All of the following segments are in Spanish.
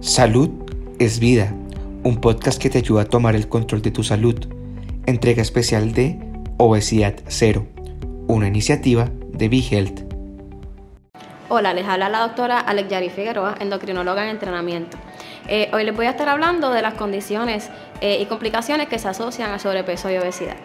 Salud es vida, un podcast que te ayuda a tomar el control de tu salud. Entrega especial de Obesidad Cero, una iniciativa de BeHealth. Hola, les habla la doctora Alex Yari Figueroa, endocrinóloga en entrenamiento. Eh, hoy les voy a estar hablando de las condiciones eh, y complicaciones que se asocian al sobrepeso y obesidad.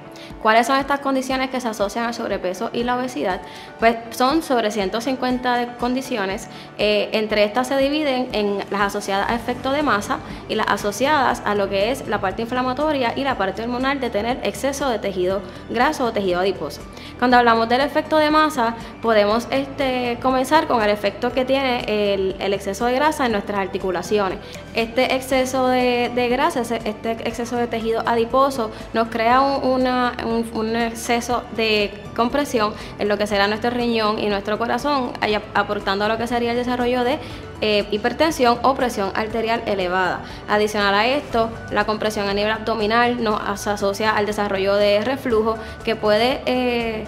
¿Cuáles son estas condiciones que se asocian al sobrepeso y la obesidad? Pues son sobre 150 condiciones. Eh, entre estas se dividen en las asociadas a efecto de masa y las asociadas a lo que es la parte inflamatoria y la parte hormonal de tener exceso de tejido graso o tejido adiposo. Cuando hablamos del efecto de masa, podemos este, comenzar con el efecto que tiene el, exceso de grasa en nuestras articulaciones. Este exceso de, grasa, este exceso de tejido adiposo, nos crea una un, exceso de compresión en lo que será nuestro riñón y nuestro corazón, aportando a lo que sería el desarrollo de eh, hipertensión o presión arterial elevada. Adicional a esto, la compresión a nivel abdominal nos asocia al desarrollo de reflujo que puede... Eh,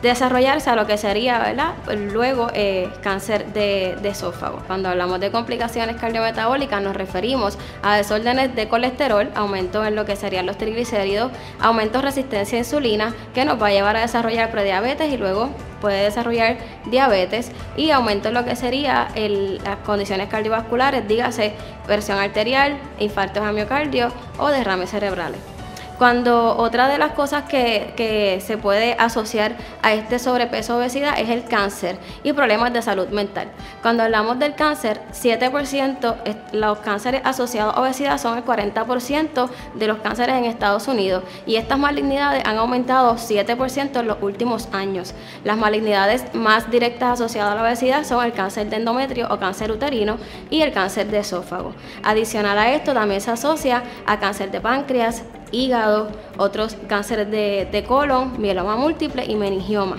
desarrollarse a lo que sería, ¿verdad? Luego eh, cáncer de, esófago. Cuando hablamos de complicaciones cardiometabólicas nos referimos a desórdenes de colesterol, aumento en lo que serían los triglicéridos, aumento de resistencia a insulina, que nos va a llevar a desarrollar prediabetes y luego puede desarrollar diabetes y aumento en lo que sería las condiciones cardiovasculares, dígase presión arterial, infartos a miocardio o derrames cerebrales. Cuando otra de las cosas que, se puede asociar a este sobrepeso obesidad es el cáncer y problemas de salud mental. Cuando hablamos del cáncer, 7% los cánceres asociados a obesidad son el 40% de los cánceres en Estados Unidos y estas malignidades han aumentado 7% en los últimos años. Las malignidades más directas asociadas a la obesidad son el cáncer de endometrio o cáncer uterino y el cáncer de esófago. Adicional a esto también se asocia a cáncer de páncreas, hígado, otros cánceres de, colon, mieloma múltiple y meningioma.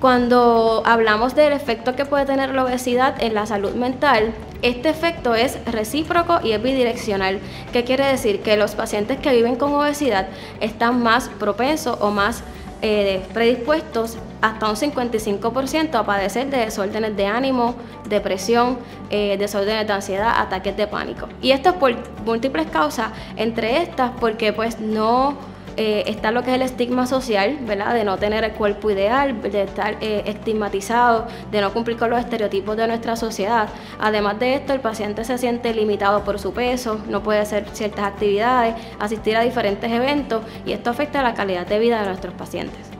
Cuando hablamos del efecto que puede tener la obesidad en la salud mental, este efecto es recíproco y es bidireccional. ¿Qué quiere decir? Que los pacientes que viven con obesidad están más propensos o más eh, predispuestos hasta un 55% a padecer de desórdenes de ánimo, depresión, eh, desórdenes de ansiedad, ataques de pánico. Y esto es por múltiples causas, entre estas porque pues no eh, está lo que es el estigma social, ¿verdad? De no tener el cuerpo ideal, de estar eh, estigmatizado, de no cumplir con los estereotipos de nuestra sociedad. Además de esto, el paciente se siente limitado por su peso, no puede hacer ciertas actividades, asistir a diferentes eventos y esto afecta la calidad de vida de nuestros pacientes.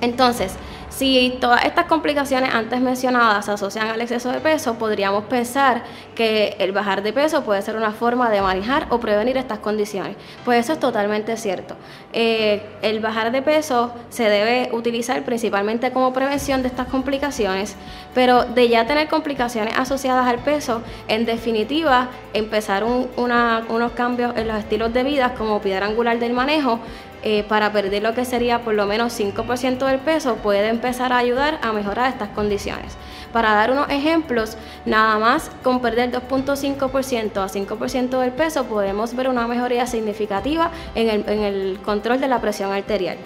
Entonces, si todas estas complicaciones antes mencionadas se asocian al exceso de peso, podríamos pensar que el bajar de peso puede ser una forma de manejar o prevenir estas condiciones. Pues eso es totalmente cierto. Eh, el bajar de peso se debe utilizar principalmente como prevención de estas complicaciones, pero de ya tener complicaciones asociadas al peso, en definitiva, empezar unos cambios en los estilos de vida como piedra angular del manejo eh, para perder lo que sería por lo menos 5% del peso puede empezar a ayudar a mejorar estas condiciones. Para dar unos ejemplos, nada más con perder 2.5% a 5% del peso podemos ver una mejoría significativa en el control de la presión arterial.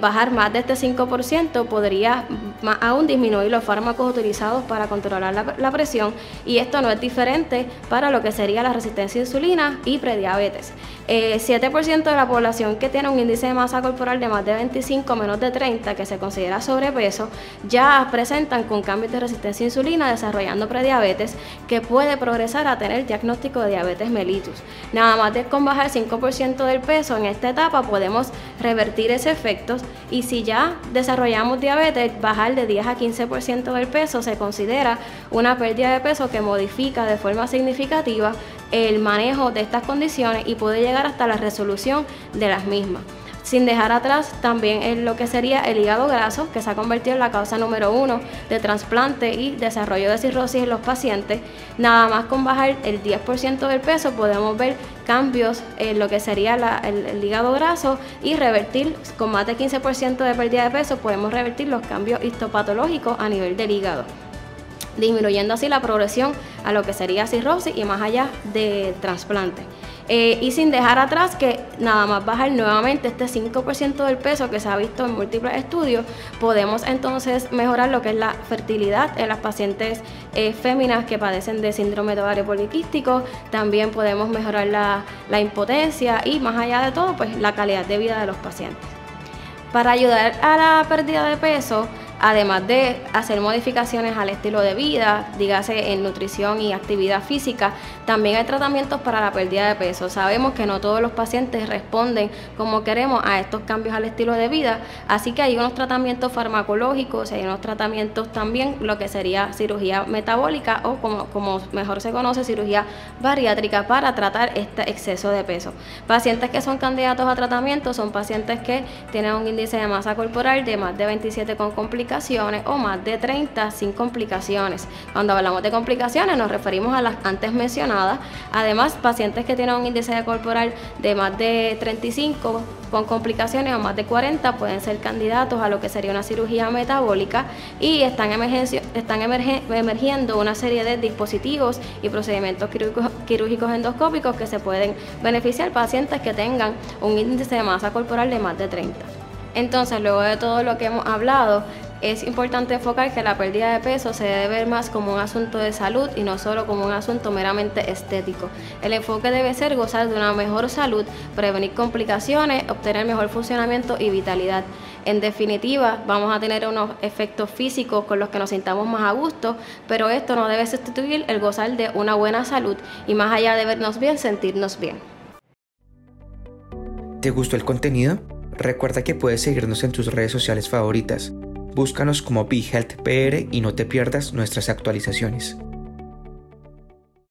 Bajar más de este 5% podría aún disminuir los fármacos utilizados para controlar la, presión y esto no es diferente para lo que sería la resistencia a insulina y prediabetes. 7% eh, de la población que tiene un índice de masa corporal de más de 25 menos de 30 que se considera sobrepeso ya presentan con cambios de resistencia a insulina desarrollando prediabetes que puede progresar a tener diagnóstico de diabetes mellitus. Nada más de con bajar 5% del peso en esta etapa podemos revertir ese efecto y si ya desarrollamos diabetes, bajar de 10 a 15% del peso se considera una pérdida de peso que modifica de forma significativa el manejo de estas condiciones y puede llegar hasta la resolución de las mismas sin dejar atrás también en lo que sería el hígado graso, que se ha convertido en la causa número uno de trasplante y desarrollo de cirrosis en los pacientes. Nada más con bajar el 10% del peso podemos ver cambios en lo que sería el, hígado graso y revertir con más de 15% de pérdida de peso podemos revertir los cambios histopatológicos a nivel del hígado disminuyendo así la progresión a lo que sería cirrosis y más allá de trasplante. Eh, y sin dejar atrás que nada más bajar nuevamente este 5% del peso que se ha visto en múltiples estudios, podemos entonces mejorar lo que es la fertilidad en las pacientes eh, féminas que padecen de síndrome de ovario poliquístico, también podemos mejorar la, la impotencia y más allá de todo, pues la calidad de vida de los pacientes. Para ayudar a la pérdida de peso, además de hacer modificaciones al estilo de vida, dígase en nutrición y actividad física, también hay tratamientos para la pérdida de peso. Sabemos que no todos los pacientes responden como queremos a estos cambios al estilo de vida, así que hay unos tratamientos farmacológicos, hay unos tratamientos también, lo que sería cirugía metabólica o como, como mejor se conoce, cirugía bariátrica para tratar este exceso de peso. Pacientes que son candidatos a tratamiento son pacientes que tienen un índice de masa corporal de más de 27 con complicaciones o más de 30 sin complicaciones. Cuando hablamos de complicaciones nos referimos a las antes mencionadas. Además, pacientes que tienen un índice de corporal de más de 35 con complicaciones o más de 40 pueden ser candidatos a lo que sería una cirugía metabólica y están, están emergiendo una serie de dispositivos y procedimientos quirúrgicos endoscópicos que se pueden beneficiar pacientes que tengan un índice de masa corporal de más de 30. Entonces, luego de todo lo que hemos hablado, es importante enfocar que la pérdida de peso se debe ver más como un asunto de salud y no solo como un asunto meramente estético. El enfoque debe ser gozar de una mejor salud, prevenir complicaciones, obtener mejor funcionamiento y vitalidad. En definitiva, vamos a tener unos efectos físicos con los que nos sintamos más a gusto, pero esto no debe sustituir el gozar de una buena salud y más allá de vernos bien, sentirnos bien. ¿Te gustó el contenido? Recuerda que puedes seguirnos en tus redes sociales favoritas Búscanos como BeHealthPR y no te pierdas nuestras actualizaciones.